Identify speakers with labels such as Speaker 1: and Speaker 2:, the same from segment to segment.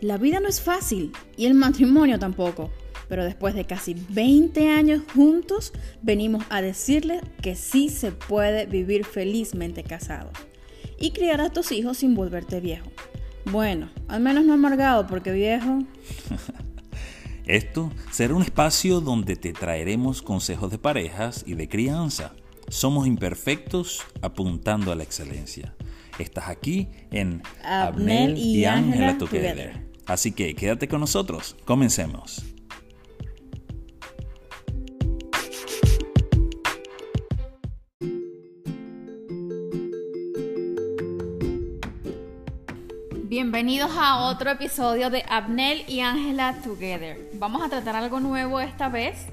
Speaker 1: La vida no es fácil y el matrimonio tampoco. Pero después de casi 20 años juntos, venimos a decirles que sí se puede vivir felizmente casado y criar a tus hijos sin volverte viejo. Bueno, al menos no amargado porque viejo.
Speaker 2: Esto será un espacio donde te traeremos consejos de parejas y de crianza. Somos imperfectos apuntando a la excelencia. Estás aquí en
Speaker 1: Abnel y Ángela Together.
Speaker 2: Así que quédate con nosotros. Comencemos.
Speaker 1: Bienvenidos a otro episodio de Abnel y Ángela Together. Vamos a tratar algo nuevo esta vez,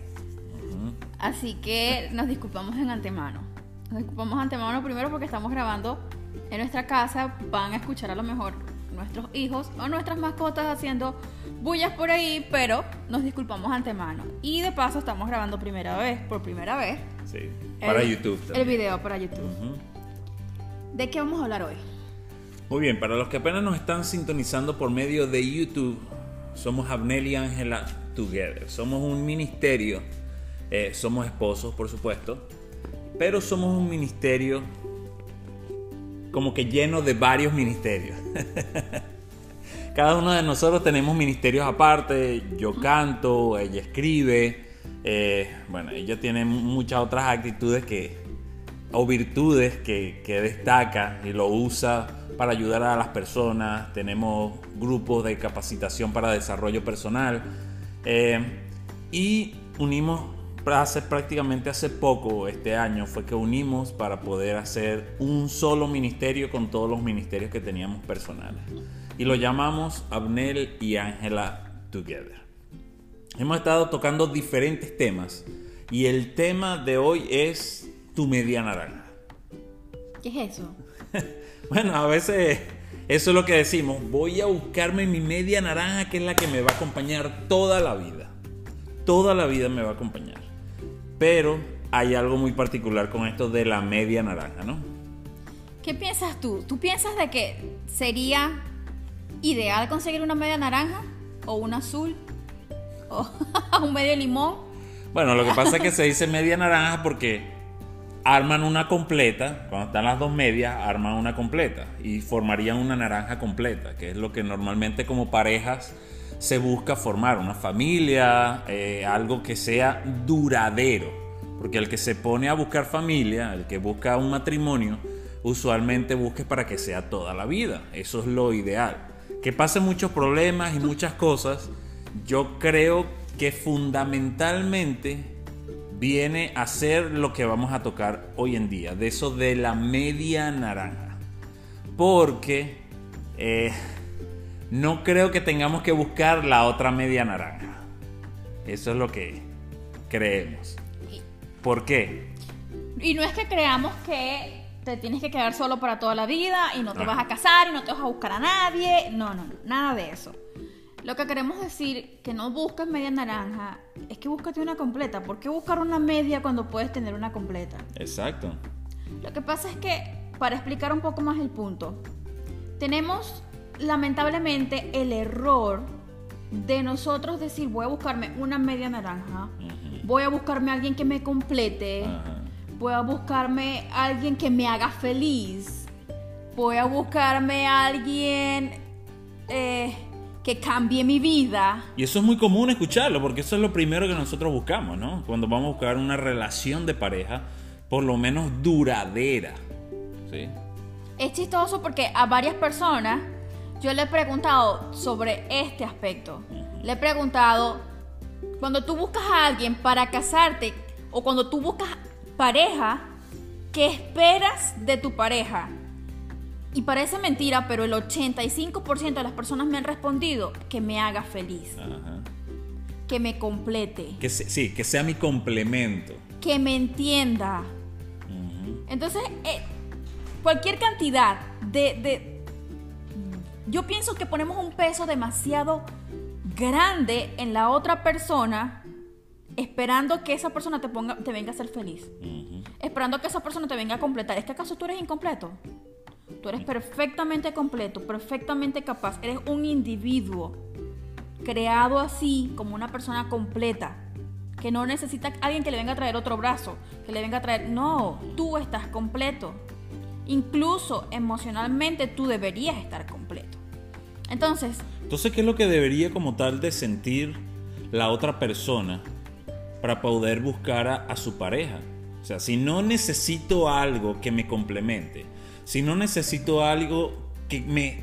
Speaker 1: así que nos disculpamos en antemano. Nos disculpamos en antemano primero porque estamos grabando en nuestra casa. Van a escuchar a lo mejor nuestros hijos o nuestras mascotas haciendo bullas por ahí, pero nos disculpamos antemano. Y de paso estamos grabando primera vez, por primera vez.
Speaker 2: Sí, para YouTube.
Speaker 1: El video para YouTube. ¿De qué vamos a hablar hoy?
Speaker 2: Muy bien, para los que apenas nos están sintonizando por medio de YouTube, somos Abnel y Ángela Together. Somos un ministerio, eh, somos esposos, por supuesto, pero somos un ministerio como que lleno de varios ministerios. Cada uno de nosotros tenemos ministerios aparte. Yo canto, ella escribe. Eh, bueno, ella tiene muchas otras actitudes que, o virtudes que, que destaca y lo usa para ayudar a las personas, tenemos grupos de capacitación para desarrollo personal eh, y unimos hace prácticamente hace poco, este año, fue que unimos para poder hacer un solo ministerio con todos los ministerios que teníamos personales. Y lo llamamos Abnel y Ángela Together. Hemos estado tocando diferentes temas y el tema de hoy es tu media naranja.
Speaker 1: ¿Qué es eso?
Speaker 2: Bueno, a veces eso es lo que decimos. Voy a buscarme mi media naranja, que es la que me va a acompañar toda la vida. Toda la vida me va a acompañar. Pero hay algo muy particular con esto de la media naranja, ¿no?
Speaker 1: ¿Qué piensas tú? ¿Tú piensas de que sería ideal conseguir una media naranja? ¿O un azul? ¿O un medio limón?
Speaker 2: Bueno, lo que pasa es que se dice media naranja porque arman una completa, cuando están las dos medias, arman una completa y formarían una naranja completa, que es lo que normalmente como parejas se busca formar, una familia, eh, algo que sea duradero, porque el que se pone a buscar familia, el que busca un matrimonio, usualmente busca para que sea toda la vida, eso es lo ideal. Que pasen muchos problemas y muchas cosas, yo creo que fundamentalmente viene a ser lo que vamos a tocar hoy en día, de eso de la media naranja. Porque eh, no creo que tengamos que buscar la otra media naranja. Eso es lo que creemos. ¿Por qué?
Speaker 1: Y no es que creamos que te tienes que quedar solo para toda la vida y no te vas a casar y no te vas a buscar a nadie. No, no, no, nada de eso. Lo que queremos decir que no buscas media naranja es que búscate una completa. ¿Por qué buscar una media cuando puedes tener una completa?
Speaker 2: Exacto.
Speaker 1: Lo que pasa es que, para explicar un poco más el punto, tenemos lamentablemente el error de nosotros decir voy a buscarme una media naranja, voy a buscarme a alguien que me complete, voy a buscarme a alguien que me haga feliz, voy a buscarme a alguien eh, que cambie mi vida.
Speaker 2: Y eso es muy común escucharlo, porque eso es lo primero que nosotros buscamos, ¿no? Cuando vamos a buscar una relación de pareja, por lo menos duradera. ¿sí?
Speaker 1: Es chistoso porque a varias personas yo le he preguntado sobre este aspecto. Le he preguntado, cuando tú buscas a alguien para casarte o cuando tú buscas pareja, ¿qué esperas de tu pareja? Y parece mentira, pero el 85% de las personas me han respondido que me haga feliz. Que me complete.
Speaker 2: Que sí, que sea mi complemento.
Speaker 1: Que me entienda. Entonces, eh, cualquier cantidad de, Yo pienso que ponemos un peso demasiado grande en la otra persona esperando que esa persona te, ponga, te venga a ser feliz. Esperando que esa persona te venga a completar. ¿Es que acaso tú eres incompleto? Tú eres perfectamente completo, perfectamente capaz. Eres un individuo creado así como una persona completa. Que no necesita alguien que le venga a traer otro brazo, que le venga a traer... No, tú estás completo. Incluso emocionalmente tú deberías estar completo. Entonces...
Speaker 2: Entonces, ¿qué es lo que debería como tal de sentir la otra persona para poder buscar a, su pareja? O sea, si no necesito algo que me complemente, si no necesito algo que me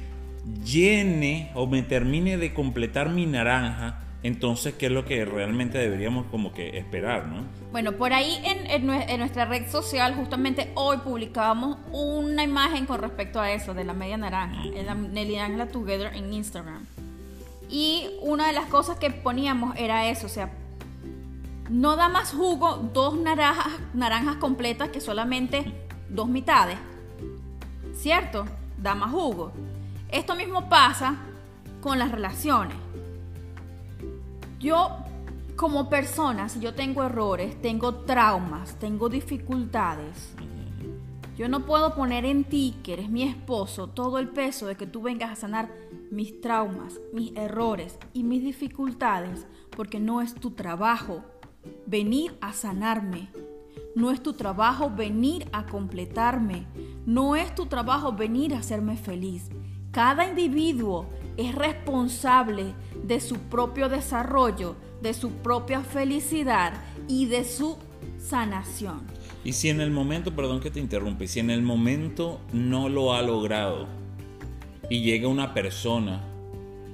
Speaker 2: llene o me termine de completar mi naranja, entonces, ¿qué es lo que realmente deberíamos como que esperar, no?
Speaker 1: Bueno, por ahí en, nuestra red social, justamente hoy publicábamos una imagen con respecto a eso, de la media naranja, en la Nelly Angela Together en Instagram. Y una de las cosas que poníamos era eso, o sea, no da más jugo dos naranjas, naranjas completas que solamente dos mitades. ¿Cierto? Da más jugo. Esto mismo pasa con las relaciones. Yo, como persona, si yo tengo errores, tengo traumas, tengo dificultades, yo no puedo poner en ti, que eres mi esposo, todo el peso de que tú vengas a sanar mis traumas, mis errores y mis dificultades, porque no es tu trabajo venir a sanarme. No es tu trabajo venir a completarme. No es tu trabajo venir a hacerme feliz. Cada individuo es responsable de su propio desarrollo, de su propia felicidad y de su sanación.
Speaker 2: Y si en el momento, perdón que te interrumpa, si en el momento no lo ha logrado y llega una persona,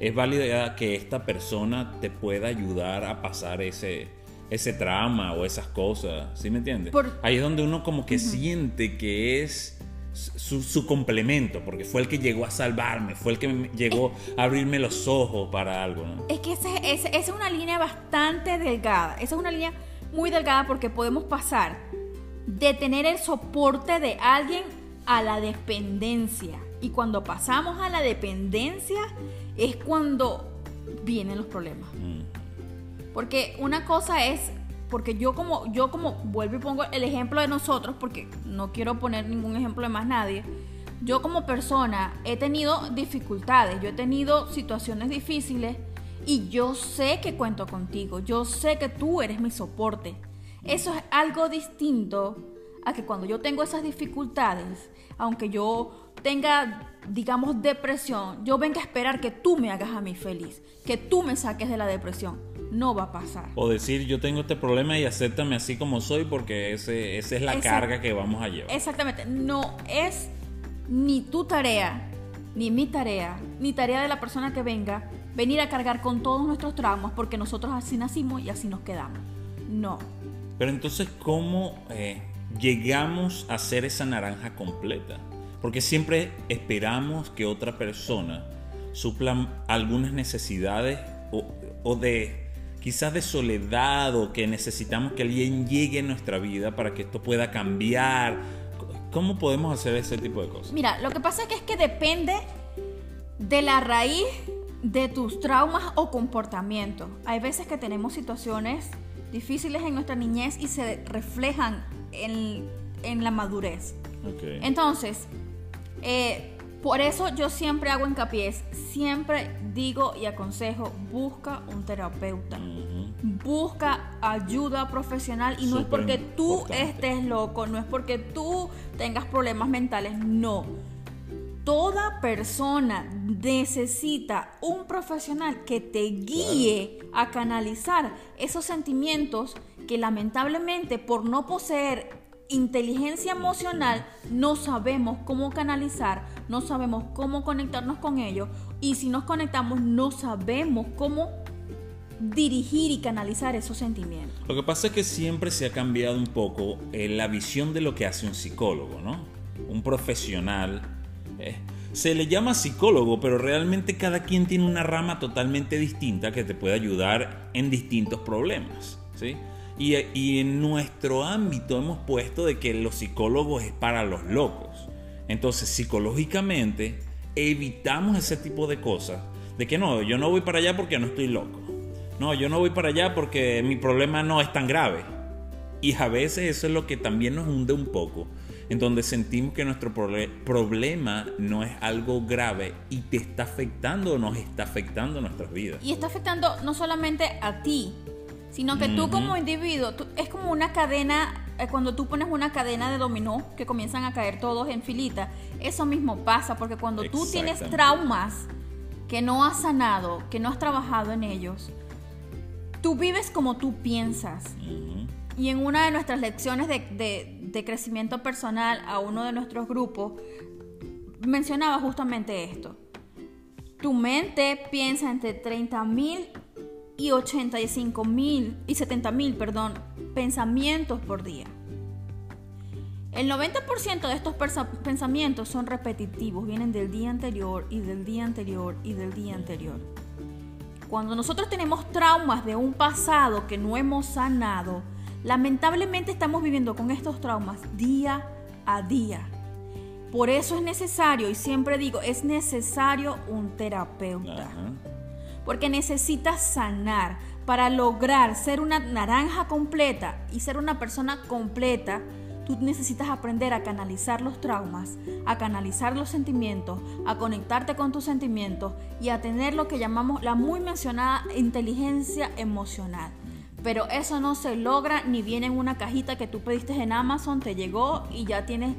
Speaker 2: es válida que esta persona te pueda ayudar a pasar ese, ese trama o esas cosas, ¿sí me entiendes? Ahí es donde uno como que siente que es su, complemento, porque fue el que llegó a salvarme, fue el que llegó a abrirme los ojos para algo.
Speaker 1: Es que esa es una línea bastante delgada, esa es una línea muy delgada porque podemos pasar de tener el soporte de alguien a la dependencia. Y cuando pasamos a la dependencia es cuando vienen los problemas. Mm. Porque una cosa es porque yo como, yo como, vuelvo y pongo el ejemplo de nosotros, porque no quiero poner ningún ejemplo de más nadie, yo como persona he tenido dificultades, yo he tenido situaciones difíciles y yo sé que cuento contigo, yo sé que tú eres mi soporte. Eso es algo distinto a que cuando yo tengo esas dificultades, aunque yo tenga, digamos, depresión, yo venga a esperar que tú me hagas a mí feliz, que tú me saques de la depresión no va a pasar.
Speaker 2: O decir, yo tengo este problema y acéptame así como soy porque ese, esa es la carga que vamos a llevar.
Speaker 1: Exactamente, no es ni tu tarea, ni mi tarea, ni tarea de la persona que venga, venir a cargar con todos nuestros traumas porque nosotros así nacimos y así nos quedamos. No.
Speaker 2: Pero entonces, ¿cómo eh, llegamos a ser esa naranja completa? Porque siempre esperamos que otra persona supla algunas necesidades o, o de quizás de soledad o que necesitamos que alguien llegue a nuestra vida para que esto pueda cambiar. ¿Cómo podemos hacer ese tipo de cosas?
Speaker 1: Mira, lo que pasa es que es que depende de la raíz de tus traumas o comportamientos. Hay veces que tenemos situaciones difíciles en nuestra niñez y se reflejan en, la madurez. Entonces, eh, por eso yo siempre hago hincapié, siempre digo y aconsejo, busca un terapeuta. Busca ayuda profesional y no es porque tú estés loco, no es porque tú tengas problemas mentales, no. Toda persona necesita un profesional que te guíe a canalizar esos sentimientos que lamentablemente por no poseer inteligencia emocional no sabemos cómo canalizar, no sabemos cómo conectarnos con ellos y si nos conectamos no sabemos cómo dirigir y canalizar esos sentimientos.
Speaker 2: Lo que pasa es que siempre se ha cambiado un poco eh, la visión de lo que hace un psicólogo, ¿no? Un profesional. Eh, se le llama psicólogo, pero realmente cada quien tiene una rama totalmente distinta que te puede ayudar en distintos problemas, ¿sí? Y, en nuestro ámbito hemos puesto de que los psicólogos es para los locos. Entonces, psicológicamente, evitamos ese tipo de cosas. De que no, yo no voy para allá porque no estoy loco. No, yo no voy para allá porque mi problema no es tan grave. Y a veces eso es lo que también nos hunde un poco. en donde sentimos que nuestro problema no es algo grave y te está afectando o nos está afectando nuestras vidas.
Speaker 1: Y está afectando no solamente a ti, sino que tú como individuo, es como una cadena, eh, cuando tú pones una cadena de dominó que comienzan a caer todos en filita, eso mismo pasa, porque cuando tú tienes traumas que no has sanado, que no has trabajado en ellos, tú vives como tú piensas. Y en una de nuestras lecciones de, crecimiento personal a uno de nuestros grupos, mencionaba justamente esto. Tu mente piensa entre 30 mil y 85 mil y 70 mil, perdón, pensamientos por día. El 90% de estos pensamientos son repetitivos, vienen del día anterior y del día anterior y del día anterior. Cuando nosotros tenemos traumas de un pasado que no hemos sanado, Lamentablemente estamos viviendo con estos traumas día a día. Por eso es necesario, y siempre digo, es necesario un terapeuta. Porque necesitas sanar para lograr ser una naranja completa y ser una persona completa. Tú necesitas aprender a canalizar los traumas, a canalizar los sentimientos, a conectarte con tus sentimientos y a tener lo que llamamos la muy mencionada inteligencia emocional. Pero eso no se logra ni viene en una cajita que tú pediste en Amazon, te llegó y ya tienes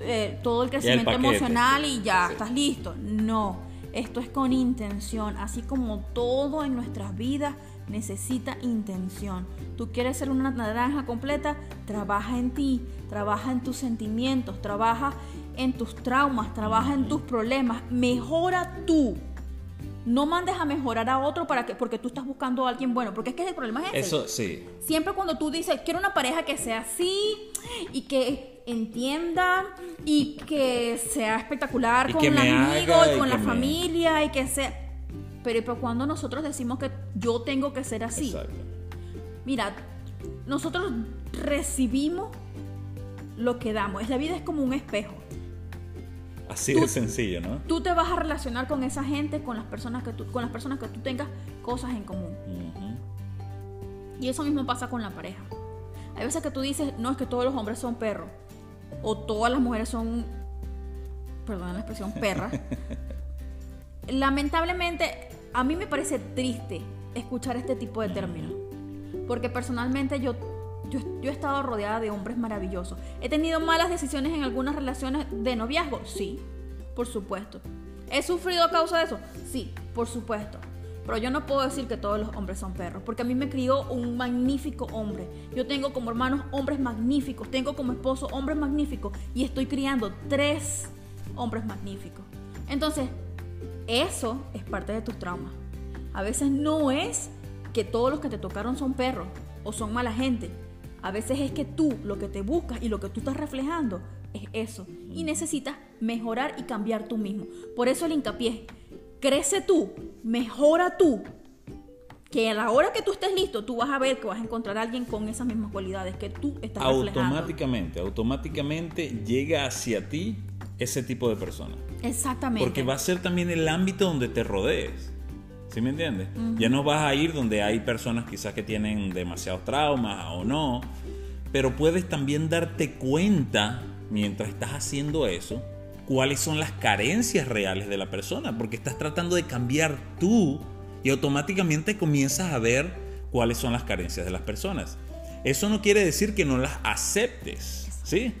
Speaker 1: eh, todo el crecimiento emocional y ya estás listo. No, esto es con intención, así como todo en nuestras vidas necesita intención. Tú quieres ser una naranja completa, trabaja en ti, trabaja en tus sentimientos, trabaja en tus traumas, trabaja en tus problemas, mejora tú no mandes a mejorar a otro para que, porque tú estás buscando a alguien bueno, porque es que el problema es ese.
Speaker 2: Eso sí.
Speaker 1: Siempre cuando tú dices, quiero una pareja que sea así y que entienda y que sea espectacular con el amigo y con la familia y que sea... Pero, pero cuando nosotros decimos que yo tengo que ser así, Exacto. mira, nosotros recibimos lo que damos. La vida es como un espejo.
Speaker 2: Así de sencillo, ¿no?
Speaker 1: Tú te vas a relacionar con esa gente, con las personas que tú, con las personas que tú tengas cosas en común. Y eso mismo pasa con la pareja. Hay veces que tú dices, no, es que todos los hombres son perros. O todas las mujeres son, perdón la expresión, perras. Lamentablemente, a mí me parece triste escuchar este tipo de términos. Porque personalmente yo yo, he estado rodeada de hombres maravillosos. ¿He tenido malas decisiones en algunas relaciones de noviazgo? Sí, por supuesto. ¿He sufrido a causa de eso? Sí, por supuesto. Pero yo no puedo decir que todos los hombres son perros, porque a mí me crió un magnífico hombre. Yo tengo como hermanos hombres magníficos, tengo como esposo hombres magníficos y estoy criando tres hombres magníficos. Entonces, eso es parte de tus traumas. A veces no es que todos los que te tocaron son perros o son mala gente. A veces es que tú lo que te buscas y lo que tú estás reflejando es eso. Y necesitas mejorar y cambiar tú mismo. Por eso el hincapié crece tú, mejora tú. Que a la hora que tú estés listo, tú vas a ver que vas a encontrar a alguien con esas mismas cualidades que tú estás
Speaker 2: Automáticamente, automáticamente llega hacia ti ese tipo de persona.
Speaker 1: Exactamente.
Speaker 2: Porque va a ser también el ámbito donde te rodees. ¿Sí me entiendes? Ya no vas a ir donde hay personas quizás que tienen demasiados traumas o no, pero puedes también darte cuenta mientras estás haciendo eso cuáles son las carencias reales de la persona, porque estás tratando de cambiar tú y automáticamente comienzas a ver cuáles son las carencias de las personas. Eso no quiere decir que no las aceptes, ¿sí?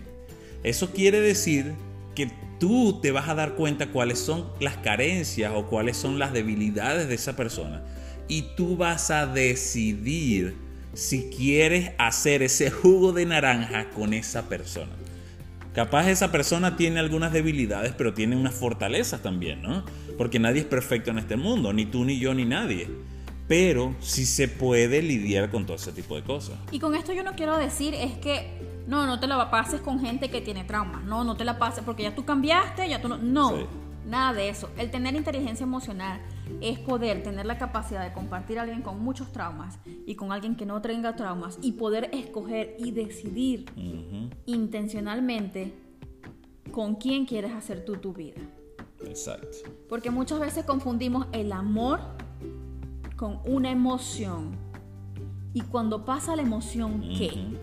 Speaker 2: Eso quiere decir que tú te vas a dar cuenta cuáles son las carencias o cuáles son las debilidades de esa persona. Y tú vas a decidir si quieres hacer ese jugo de naranja con esa persona. Capaz esa persona tiene algunas debilidades, pero tiene unas fortalezas también, ¿no? Porque nadie es perfecto en este mundo, ni tú, ni yo, ni nadie. Pero sí se puede lidiar con todo ese tipo de cosas.
Speaker 1: Y con esto yo no quiero decir es que no, no te la pases con gente que tiene traumas. No, no te la pases porque ya tú cambiaste, ya tú no. No, nada de eso. El tener inteligencia emocional es poder tener la capacidad de compartir a alguien con muchos traumas y con alguien que no tenga traumas y poder escoger y decidir intencionalmente con quién quieres hacer tú tu vida.
Speaker 2: Exacto.
Speaker 1: Porque muchas veces confundimos el amor con una emoción. Y cuando pasa la emoción, ¿qué?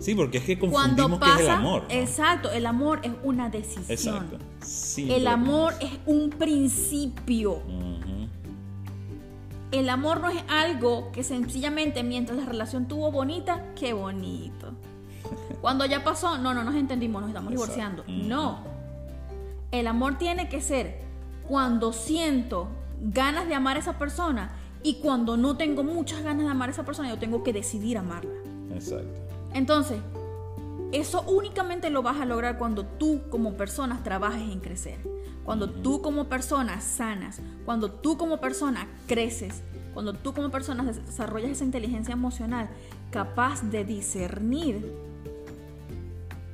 Speaker 2: Sí, porque es que
Speaker 1: Cuando
Speaker 2: confundimos
Speaker 1: pasa,
Speaker 2: que es el amor. ¿no?
Speaker 1: exacto, el amor es una decisión.
Speaker 2: Exacto. Sí,
Speaker 1: El amor es un principio. El amor no es algo que sencillamente mientras la relación tuvo bonita, qué bonito. Cuando ya pasó, no, no nos entendimos, nos estamos
Speaker 2: Exacto.
Speaker 1: divorciando. No. El amor tiene que ser cuando siento ganas de amar a esa persona y cuando no tengo muchas ganas de amar a esa persona, yo tengo que decidir amarla.
Speaker 2: Exacto.
Speaker 1: Entonces, eso únicamente lo vas a lograr cuando tú como persona trabajes en crecer. Cuando tú como persona sanas, cuando tú como persona creces, cuando tú como persona des- desarrollas esa inteligencia emocional capaz de discernir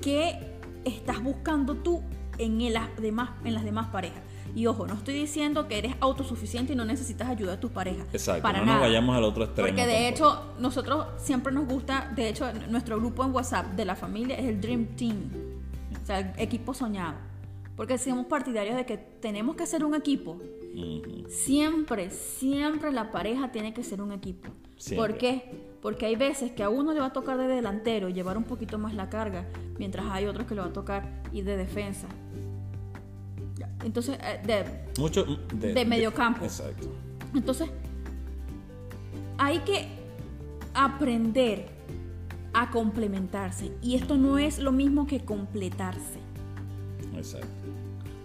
Speaker 1: qué estás buscando tú en, las demás, en las demás parejas. Y ojo, no estoy diciendo que eres autosuficiente y no necesitas ayuda de tus parejas.
Speaker 2: Exacto.
Speaker 1: Para
Speaker 2: no
Speaker 1: nada.
Speaker 2: nos vayamos al otro extremo.
Speaker 1: Porque de
Speaker 2: tampoco.
Speaker 1: hecho, nosotros siempre nos gusta, de hecho, nuestro grupo en WhatsApp de la familia es el Dream Team, o sea, el equipo soñado. Porque somos partidarios de que tenemos que ser un equipo. Siempre, siempre la pareja tiene que ser un equipo.
Speaker 2: Siempre.
Speaker 1: ¿Por qué? Porque hay veces que a uno le va a tocar de delantero llevar un poquito más la carga, mientras hay otros que le va a tocar ir de defensa. Entonces, eh, de,
Speaker 2: Mucho
Speaker 1: De mediocampo.
Speaker 2: Exacto.
Speaker 1: entonces, hay que aprender a complementarse. Y esto no es lo mismo que completarse.
Speaker 2: Exacto.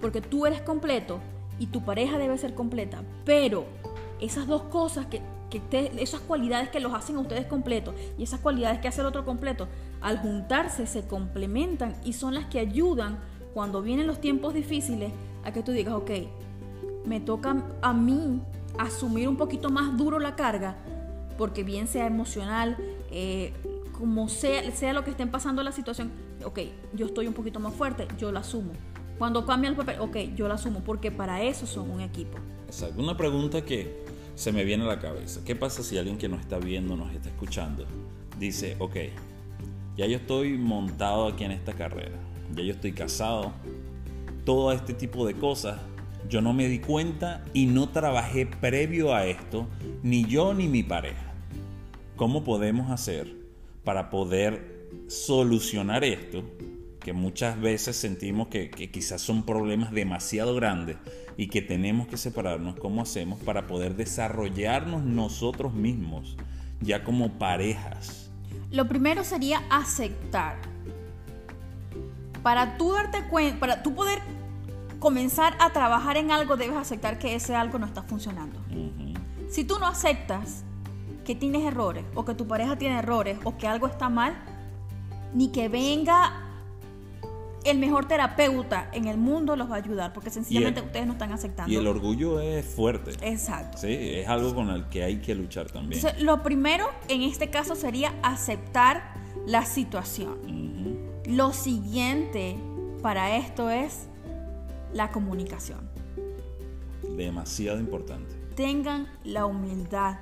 Speaker 1: Porque tú eres completo y tu pareja debe ser completa. Pero esas dos cosas, que, que te- esas cualidades que los hacen a ustedes completos y esas cualidades que hace el otro completo, al juntarse se complementan y son las que ayudan cuando vienen los tiempos difíciles a que tú digas, ok, me toca a mí asumir un poquito más duro la carga, porque bien sea emocional, eh, como sea, sea lo que estén pasando la situación, ok, yo estoy un poquito más fuerte, yo la asumo. Cuando cambia el papel, ok, yo la asumo, porque para eso son un equipo.
Speaker 2: Exacto. Una pregunta que se me viene a la cabeza. ¿Qué pasa si alguien que nos está viendo, nos está escuchando, dice, ok, ya yo estoy montado aquí en esta carrera, ya yo estoy casado, todo este tipo de cosas, yo no me di cuenta y no trabajé previo a esto, ni yo ni mi pareja. ¿Cómo podemos hacer para poder solucionar esto? Que muchas veces sentimos que, que quizás son problemas demasiado grandes y que tenemos que separarnos. ¿Cómo hacemos para poder desarrollarnos nosotros mismos ya como parejas?
Speaker 1: Lo primero sería aceptar. Para tú darte cuenta, para tú poder comenzar a trabajar en algo, debes aceptar que ese algo no está funcionando. Si tú no aceptas que tienes errores o que tu pareja tiene errores o que algo está mal, ni que venga el mejor terapeuta en el mundo los va a ayudar porque sencillamente
Speaker 2: el-
Speaker 1: ustedes no están aceptando.
Speaker 2: Y el orgullo es fuerte.
Speaker 1: Exacto.
Speaker 2: Sí, es algo con el que hay que luchar también.
Speaker 1: Entonces, lo primero en este caso sería aceptar la situación. Lo siguiente para esto es la comunicación.
Speaker 2: Demasiado importante.
Speaker 1: Tengan la humildad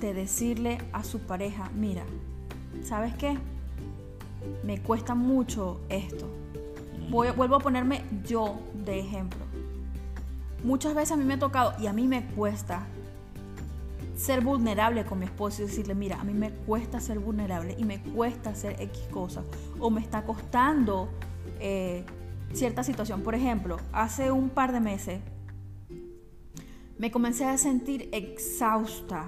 Speaker 1: de decirle a su pareja, mira, ¿sabes qué? Me cuesta mucho esto. Voy, vuelvo a ponerme yo de ejemplo. Muchas veces a mí me ha tocado y a mí me cuesta ser vulnerable con mi esposo y decirle, mira, a mí me cuesta ser vulnerable y me cuesta hacer X cosas o me está costando eh, cierta situación. Por ejemplo, hace un par de meses me comencé a sentir exhausta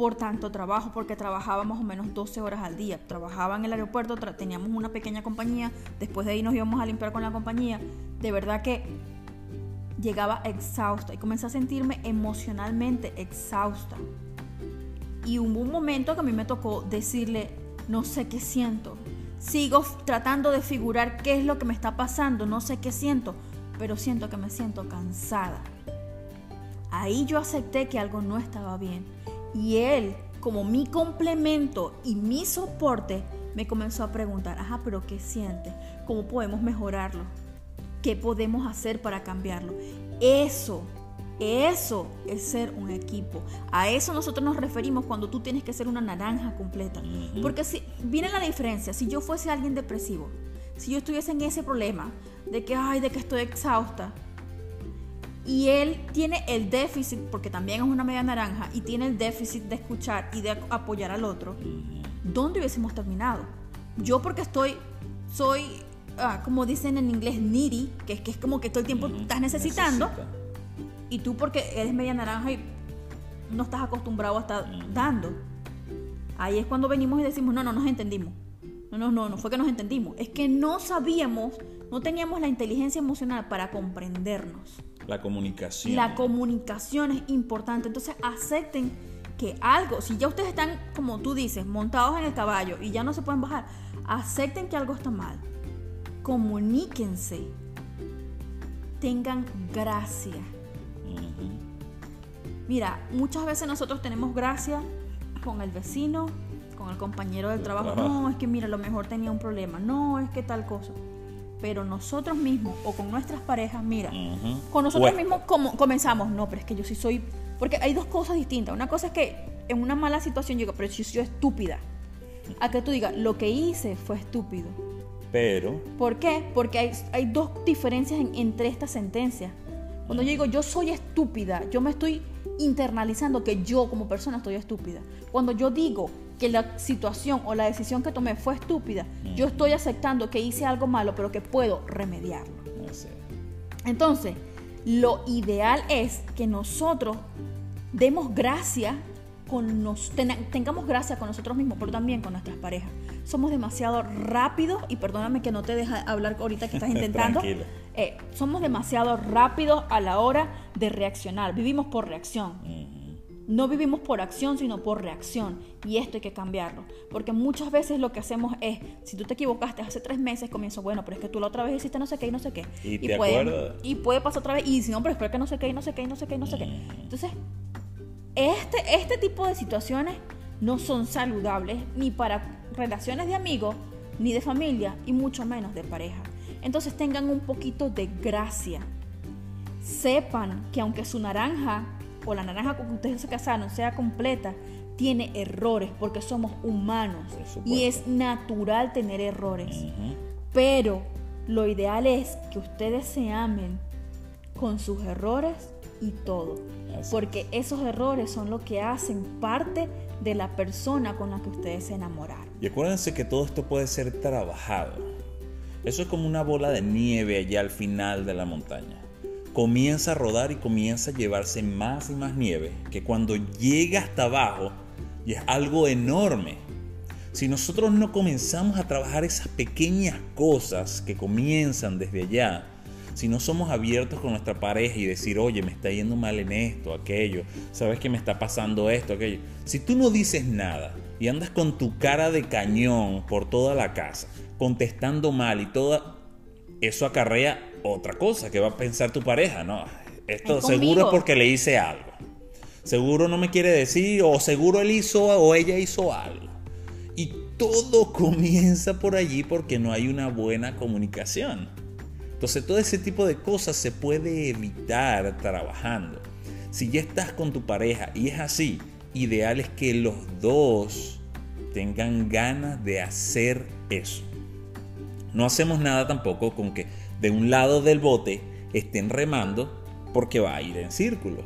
Speaker 1: por tanto trabajo, porque trabajaba más o menos 12 horas al día. Trabajaba en el aeropuerto, teníamos una pequeña compañía, después de ahí nos íbamos a limpiar con la compañía. De verdad que llegaba exhausta y comencé a sentirme emocionalmente exhausta. Y hubo un momento que a mí me tocó decirle, no sé qué siento. Sigo tratando de figurar qué es lo que me está pasando, no sé qué siento, pero siento que me siento cansada. Ahí yo acepté que algo no estaba bien. Y él, como mi complemento y mi soporte, me comenzó a preguntar, ajá, pero ¿qué sientes? ¿Cómo podemos mejorarlo? ¿Qué podemos hacer para cambiarlo? Eso, eso es ser un equipo. A eso nosotros nos referimos cuando tú tienes que ser una naranja completa. Porque si viene la diferencia, si yo fuese alguien depresivo, si yo estuviese en ese problema de que, ay, de que estoy exhausta, y él tiene el déficit, porque también es una media naranja, y tiene el déficit de escuchar y de apoyar al otro, ¿dónde hubiésemos terminado? yo porque estoy, soy, ah, como dicen en inglés, needy, que es que es como que todo el tiempo estás necesitando,
Speaker 2: necesita.
Speaker 1: Y tú porque eres media naranja y no estás acostumbrado a estar
Speaker 2: Mm.
Speaker 1: dando. Ahí es cuando venimos y decimos, no, no nos entendimos. No, no, no, no fue que nos entendimos. Es que no sabíamos, no teníamos la inteligencia emocional para comprendernos.
Speaker 2: La comunicación.
Speaker 1: La comunicación es importante. Entonces acepten que algo, si ya ustedes están, como tú dices, montados en el caballo y ya no se pueden bajar, acepten que algo está mal. Comuníquense. Tengan gracia. Mira, muchas veces nosotros tenemos gracia con el vecino, con el compañero del trabajo. No, es que mira, a lo mejor tenía un problema. No, es que tal cosa. Pero nosotros mismos o con nuestras parejas, mira, con nosotros
Speaker 2: Cuesta.
Speaker 1: mismos como comenzamos. No, pero es que yo sí soy. Porque hay dos cosas distintas. Una cosa es que en una mala situación yo digo, pero si soy estúpida. A que tú digas, lo que hice fue estúpido.
Speaker 2: Pero,
Speaker 1: ¿Por qué? Porque hay, hay dos diferencias en- entre estas sentencias. Cuando yo digo yo soy estúpida, yo me estoy internalizando que yo como persona estoy estúpida. Cuando yo digo que la situación o la decisión que tomé fue estúpida, yo estoy aceptando que hice algo malo, pero que puedo remediarlo. Entonces, lo ideal es que nosotros demos gracia con nos, ten- tengamos gracia con nosotros mismos, pero también con nuestras parejas. Somos demasiado rápidos y perdóname que no te deja hablar ahorita que estás intentando. Eh, somos demasiado rápidos a la hora de reaccionar. Vivimos por reacción. No vivimos por acción, sino por reacción. Y esto hay que cambiarlo. Porque muchas veces lo que hacemos es, si tú te equivocaste hace tres meses, comienzo, bueno, pero es que tú la otra vez hiciste no sé qué y no sé qué.
Speaker 2: ¿Y te
Speaker 1: puede,
Speaker 2: acuerdas?
Speaker 1: y puede pasar otra vez. Y si no, pero espera que no sé qué y no sé qué y no sé qué y no sé qué. Entonces, este, este tipo de situaciones no son saludables ni para relaciones de amigos, ni de familia, y mucho menos de pareja. Entonces tengan un poquito de gracia. Sepan que aunque su naranja o la naranja con que ustedes se casaron sea completa, tiene errores porque somos humanos y es natural tener errores. Pero lo ideal es que ustedes se amen con sus errores y todo.
Speaker 2: Así
Speaker 1: Porque esos errores son lo que hacen parte de la persona con la que ustedes se enamoraron.
Speaker 2: Y acuérdense que todo esto puede ser trabajado. Eso es como una bola de nieve allá al final de la montaña. Comienza a rodar y comienza a llevarse más y más nieve, que cuando llega hasta abajo y es algo enorme. Si nosotros no comenzamos a trabajar esas pequeñas cosas que comienzan desde allá, si no somos abiertos con nuestra pareja y decir, oye, me está yendo mal en esto, aquello, sabes que me está pasando esto, aquello. Si tú no dices nada y andas con tu cara de cañón por toda la casa, contestando mal y toda, eso acarrea otra cosa que va a pensar tu pareja, ¿no? Esto
Speaker 1: Es
Speaker 2: seguro
Speaker 1: conmigo.
Speaker 2: porque le hice algo. Seguro no me quiere decir, o seguro él hizo o ella hizo algo. Y todo comienza por allí porque no hay una buena comunicación. Entonces todo ese tipo de cosas se puede evitar trabajando. Si ya estás con tu pareja y es así, ideal es que los dos tengan ganas de hacer eso. No hacemos nada tampoco con que de un lado del bote estén remando porque va a ir en círculos.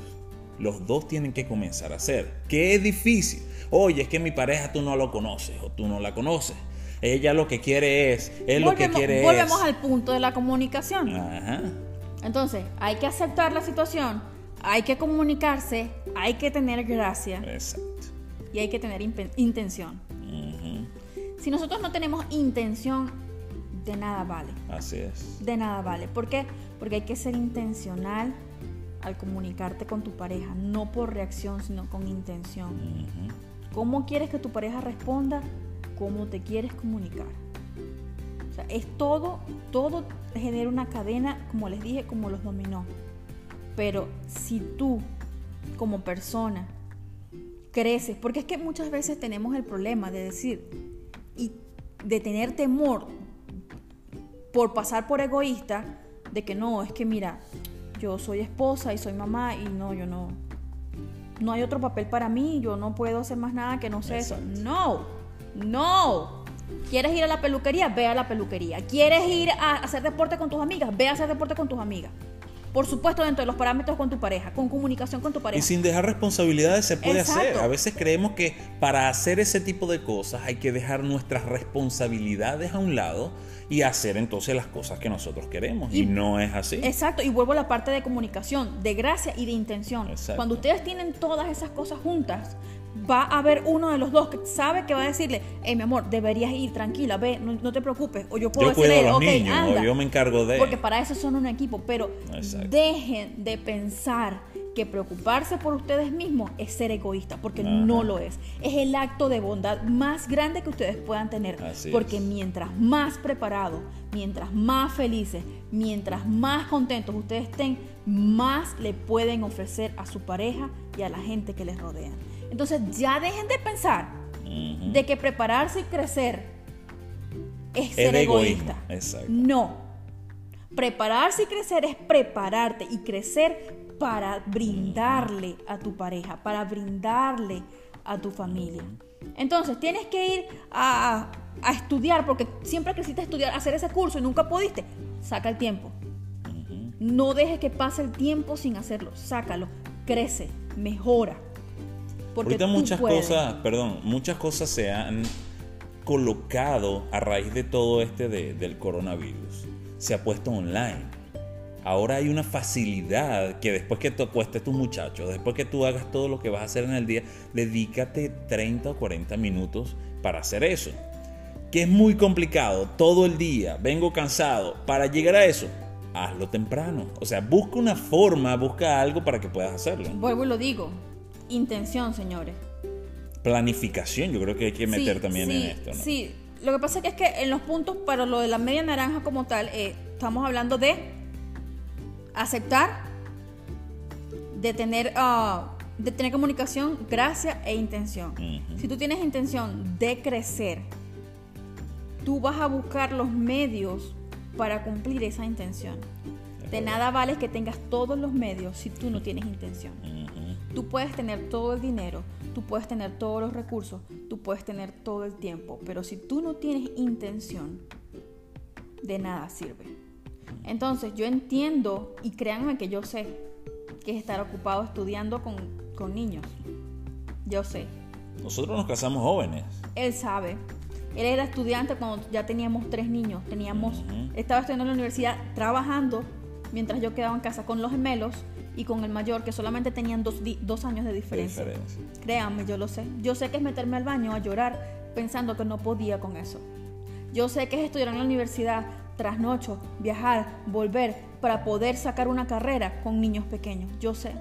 Speaker 2: Los dos tienen que comenzar a hacer. Que es difícil. Oye, es que mi pareja tú no lo conoces o tú no la conoces. Ella lo que quiere es, él lo que
Speaker 1: volvemos
Speaker 2: quiere
Speaker 1: volvemos
Speaker 2: es.
Speaker 1: al punto de la comunicación.
Speaker 2: Ajá.
Speaker 1: Entonces, hay que aceptar la situación, hay que comunicarse, hay que tener gracia
Speaker 2: Exacto.
Speaker 1: y hay que tener intención. Si nosotros no tenemos intención, de nada vale.
Speaker 2: Así es.
Speaker 1: De nada vale. ¿Por qué? Porque hay que ser intencional al comunicarte con tu pareja, no por reacción, sino con intención. ¿Cómo quieres que tu pareja responda? ¿Cómo te quieres comunicar? O sea, es todo, todo genera una cadena, como les dije, como los dominó. Pero si tú, como persona, creces, porque es que muchas veces tenemos el problema de decir y de tener temor por pasar por egoísta, de que no, es que mira, yo soy esposa y soy mamá y no, yo no, no hay otro papel para mí, yo no puedo hacer más nada que no sé eso. No, no. ¿Quieres ir a la peluquería? Ve a la peluquería. ¿Quieres ir a hacer deporte con tus amigas? Ve a hacer deporte con tus amigas. Por supuesto, dentro de los parámetros con tu pareja, con comunicación con tu pareja.
Speaker 2: Y sin dejar responsabilidades se puede
Speaker 1: Exacto.
Speaker 2: hacer. A veces creemos que para hacer ese tipo de cosas hay que dejar nuestras responsabilidades a un lado y hacer entonces las cosas que nosotros queremos. Y,
Speaker 1: Y-
Speaker 2: no es así.
Speaker 1: Exacto, y vuelvo a la parte de comunicación, de gracia y de intención.
Speaker 2: Exacto.
Speaker 1: Cuando ustedes tienen todas esas cosas juntas, va a haber uno de los dos que sabe que va a decirle, hey mi amor, deberías ir tranquila, ve, no, no te preocupes. O yo puedo
Speaker 2: yo
Speaker 1: decirle, ok,
Speaker 2: niños
Speaker 1: anda.
Speaker 2: yo me encargo de...
Speaker 1: Porque para eso son un equipo, pero
Speaker 2: Exacto.
Speaker 1: dejen de pensar que preocuparse por ustedes mismos es ser egoísta, porque
Speaker 2: Ajá.
Speaker 1: no lo es. Es el acto de bondad más grande que ustedes puedan tener,
Speaker 2: Así
Speaker 1: porque
Speaker 2: es.
Speaker 1: mientras más preparados, mientras más felices, mientras más contentos ustedes estén, más le pueden ofrecer a su pareja y a la gente que les rodea. Entonces ya dejen de pensar de que prepararse y crecer es,
Speaker 2: Es
Speaker 1: ser egoísta.
Speaker 2: exacto.
Speaker 1: No. Prepararse y crecer es prepararte y crecer para brindarle a tu pareja, para brindarle a tu familia. Entonces tienes que ir a, a estudiar porque siempre quisiste estudiar, hacer ese curso y nunca pudiste. Saca el tiempo. No dejes que pase el tiempo sin hacerlo. Sácalo. Crece. Mejora. Porque
Speaker 2: Ahorita muchas
Speaker 1: puedes.
Speaker 2: cosas, perdón, muchas cosas se han colocado a raíz de todo este de- del coronavirus. Se ha puesto online. Ahora hay una facilidad que después que tú acuestes tus muchachos, después que tú hagas todo lo que vas a hacer en el día, dedícate 30 o 40 minutos para hacer eso. Que es muy complicado, todo el día, vengo cansado. Para llegar a eso, hazlo temprano. O sea, busca una forma, busca algo para que puedas hacerlo.
Speaker 1: Vuelvo y lo digo. Intención, señores.
Speaker 2: planificación, yo creo que hay que meter
Speaker 1: Sí,
Speaker 2: también
Speaker 1: sí,
Speaker 2: en esto, ¿no?
Speaker 1: Sí, lo que pasa es que, es que en los puntos para lo de la media naranja como tal, eh, estamos hablando de aceptar, de tener, ah, de tener comunicación, gracia e intención. Si tú tienes intención de crecer, tú vas a buscar los medios para cumplir esa intención. De nada vale que tengas todos los medios si tú no tienes intención. Tú puedes tener todo el dinero, tú puedes tener todos los recursos, tú puedes tener todo el tiempo, pero si tú no tienes intención, de nada sirve. Entonces yo entiendo y créanme que yo sé que es estar ocupado estudiando con, con niños. Yo sé.
Speaker 2: Nosotros nos casamos jóvenes.
Speaker 1: Él sabe. Él era estudiante cuando ya teníamos tres niños. Teníamos, estaba estudiando en la universidad, trabajando, mientras yo quedaba en casa con los gemelos y con el mayor, que solamente tenían dos, dos años de diferencia.
Speaker 2: diferencia.
Speaker 1: Créanme, yo lo sé. Yo sé que es meterme al baño a llorar pensando que no podía con eso. Yo sé que es estudiar en la universidad, trasnocho, viajar, volver para poder sacar una carrera con niños pequeños. Yo sé.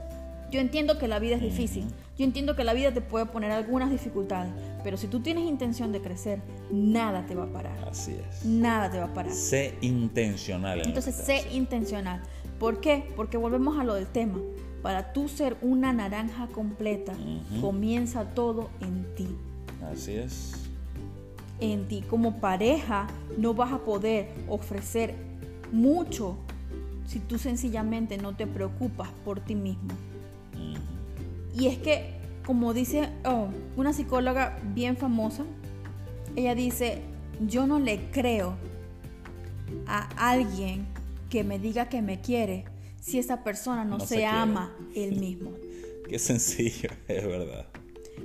Speaker 1: Yo entiendo que la vida es difícil. Yo entiendo que la vida te puede poner algunas dificultades. Pero si tú tienes intención de crecer, nada te va a parar.
Speaker 2: Así es.
Speaker 1: Nada te va a parar.
Speaker 2: Sé intencional en
Speaker 1: Entonces, sé intencional. ¿Por qué? Porque volvemos a lo del tema. Para tú ser una naranja completa, comienza todo en ti.
Speaker 2: Así es.
Speaker 1: En ti como pareja no vas a poder ofrecer mucho si tú sencillamente no te preocupas por ti mismo. Y es que, como dice oh, una psicóloga bien famosa, ella dice, yo no le creo a alguien que me diga que me quiere si esa persona no,
Speaker 2: No
Speaker 1: se, ama él mismo.
Speaker 2: Qué sencillo, es verdad.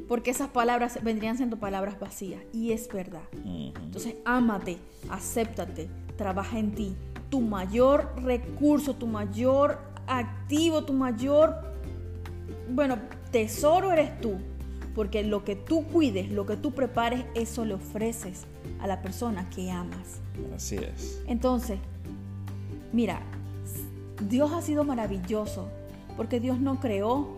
Speaker 1: Porque esas palabras vendrían siendo palabras vacías. Y es verdad. Entonces, ámate, acéptate, trabaja en ti. Tu mayor recurso, tu mayor activo, tu mayor, bueno, tesoro eres tú. Porque lo que tú cuides, lo que tú prepares, eso le ofreces a la persona que amas.
Speaker 2: Así es.
Speaker 1: Entonces, mira, Dios ha sido maravilloso porque Dios no creó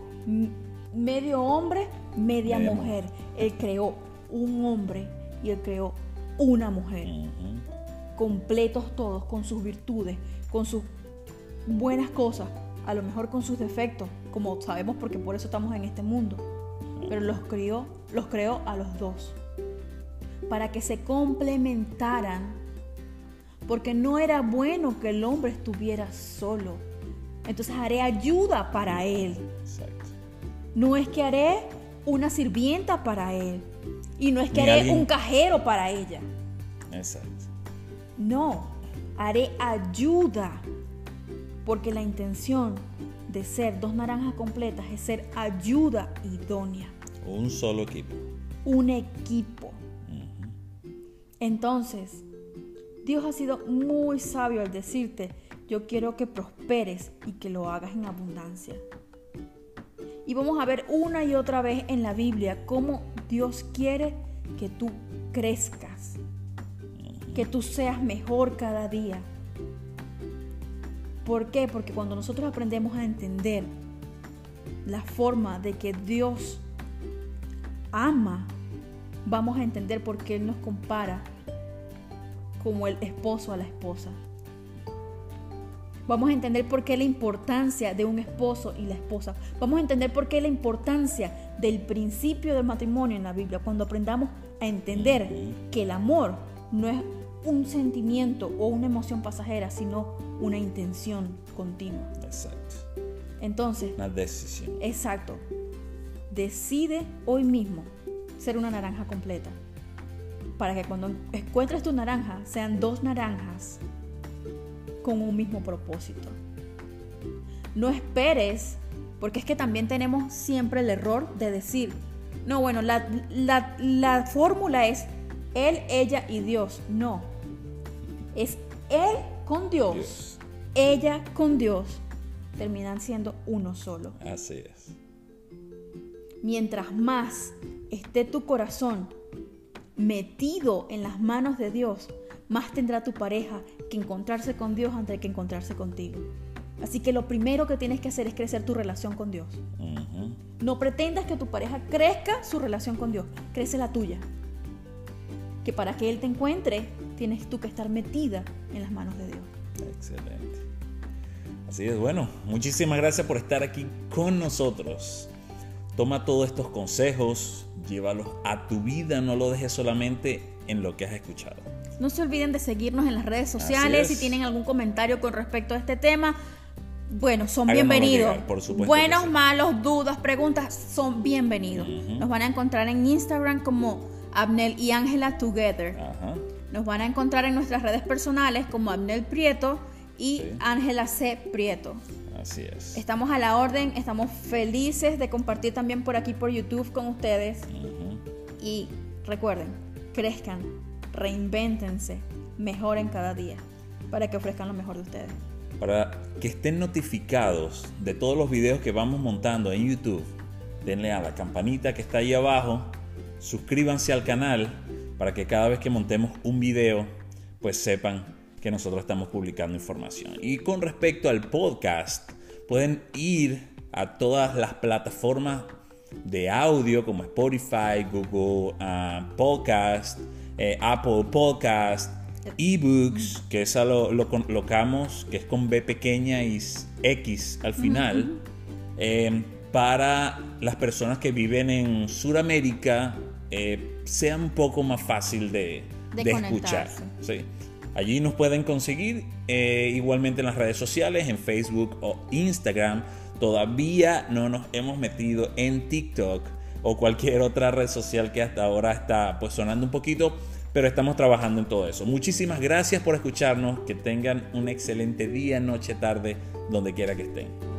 Speaker 1: medio hombre, media
Speaker 2: Media
Speaker 1: mujer. Él creó un hombre y él creó una mujer. Completos todos, con sus virtudes, con sus buenas cosas, a lo mejor con sus defectos, como sabemos porque por eso estamos en este mundo. Pero los crió, los creó a los dos para que se complementaran porque no era bueno que el hombre estuviera solo. Entonces haré ayuda para él.
Speaker 2: Exacto.
Speaker 1: No es que haré una sirvienta para él. Y no es que
Speaker 2: Ni
Speaker 1: haré
Speaker 2: alguien-
Speaker 1: un cajero para ella.
Speaker 2: Exacto.
Speaker 1: No, haré ayuda Porque la intención de ser dos naranjas completas es ser ayuda idónea.
Speaker 2: Un solo equipo.
Speaker 1: Un equipo. Entonces, Dios ha sido muy sabio al decirte, yo quiero que prosperes y que lo hagas en abundancia. Y vamos a ver una y otra vez en la Biblia cómo Dios quiere que tú crezcas, que tú seas mejor cada día. ¿Por qué? Porque cuando nosotros aprendemos a entender la forma de que Dios ama, vamos a entender por qué Él nos compara como el esposo a la esposa. Vamos a entender por qué la importancia de un esposo y la esposa. Vamos a entender por qué la importancia del principio del matrimonio en la Biblia. Cuando aprendamos a entender que el amor no es un sentimiento o una emoción pasajera, sino una intención continua.
Speaker 2: Exacto.
Speaker 1: Entonces,
Speaker 2: una decisión.
Speaker 1: Exacto. Decide hoy mismo ser una naranja completa. Para que cuando encuentres tu naranja sean dos naranjas con un mismo propósito. No esperes, porque es que también tenemos siempre el error de decir, no, bueno, la, la fórmula es él, ella y Dios. No. Es él con Dios, ella con Dios. Terminan siendo uno solo.
Speaker 2: Así es.
Speaker 1: Mientras más esté tu corazón metido en las manos de Dios, más tendrá tu pareja que encontrarse con Dios antes que encontrarse contigo. Así que lo primero que tienes que hacer es crecer tu relación con Dios. No pretendas que tu pareja crezca su relación con Dios, crece la tuya. Que para que Él te encuentre, tienes tú que estar metida en las manos de Dios.
Speaker 2: Excelente. Así es, bueno, muchísimas gracias por estar aquí con nosotros. Toma todos estos consejos, llévalos a tu vida, no lo dejes solamente en lo que has escuchado.
Speaker 1: No se olviden de seguirnos en las redes sociales. Si tienen algún comentario con respecto a este tema, bueno, son bienvenidos. Buenos, malos, dudas, preguntas, son bienvenidos. Nos van a encontrar en Instagram como Abnel y Ángela Together. Nos van a encontrar en nuestras redes personales como Abnel Prieto y Ángela C. Prieto.
Speaker 2: Así es.
Speaker 1: Estamos a la orden, estamos felices de compartir también por aquí por YouTube con ustedes. Y recuerden, crezcan, reinvéntense, mejoren cada día para que ofrezcan lo mejor de ustedes.
Speaker 2: Para que estén notificados de todos los videos que vamos montando en YouTube, denle a la campanita que está ahí abajo, suscríbanse al canal para que cada vez que montemos un video, pues sepan que nosotros estamos publicando información. Y con respecto al podcast, pueden ir a todas las plataformas de audio como Spotify, Google uh, Podcast, eh, Apple Podcast, eBooks, que esa lo, lo, colocamos, que es con B pequeña y X al final, em, para las personas que viven en Sudamérica, eh, sea un poco más fácil de, escuchar. Allí nos pueden conseguir eh, igualmente en las redes sociales, en Facebook o Instagram. Todavía no nos hemos metido en TikTok o cualquier otra red social que hasta ahora está pues sonando un poquito, pero estamos trabajando en todo eso. Muchísimas gracias por escucharnos, que tengan un excelente día, noche, tarde, donde quiera que estén.